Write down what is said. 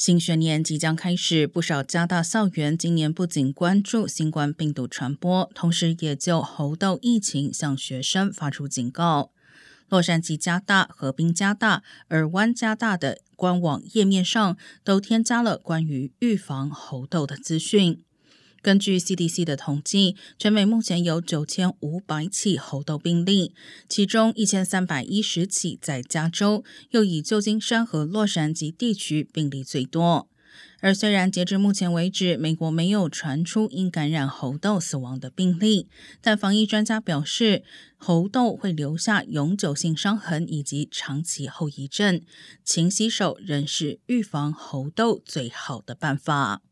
新学年即将开始，不少加大校园今年不仅关注新冠病毒传播，同时也就猴痘疫情向学生发出警告。洛杉矶加大、河滨加大、尔湾加大的官网页面上都添加了关于预防猴痘的资讯。根据 CDC 的统计，全美目前有九千五百起猴痘病例，其中一千三百一十起在加州，又以旧金山和洛杉矶地区病例最多。而虽然截至目前为止，美国没有传出因感染猴痘死亡的病例，但防疫专家表示，猴痘会留下永久性伤痕以及长期后遗症，勤洗手仍是预防猴痘最好的办法。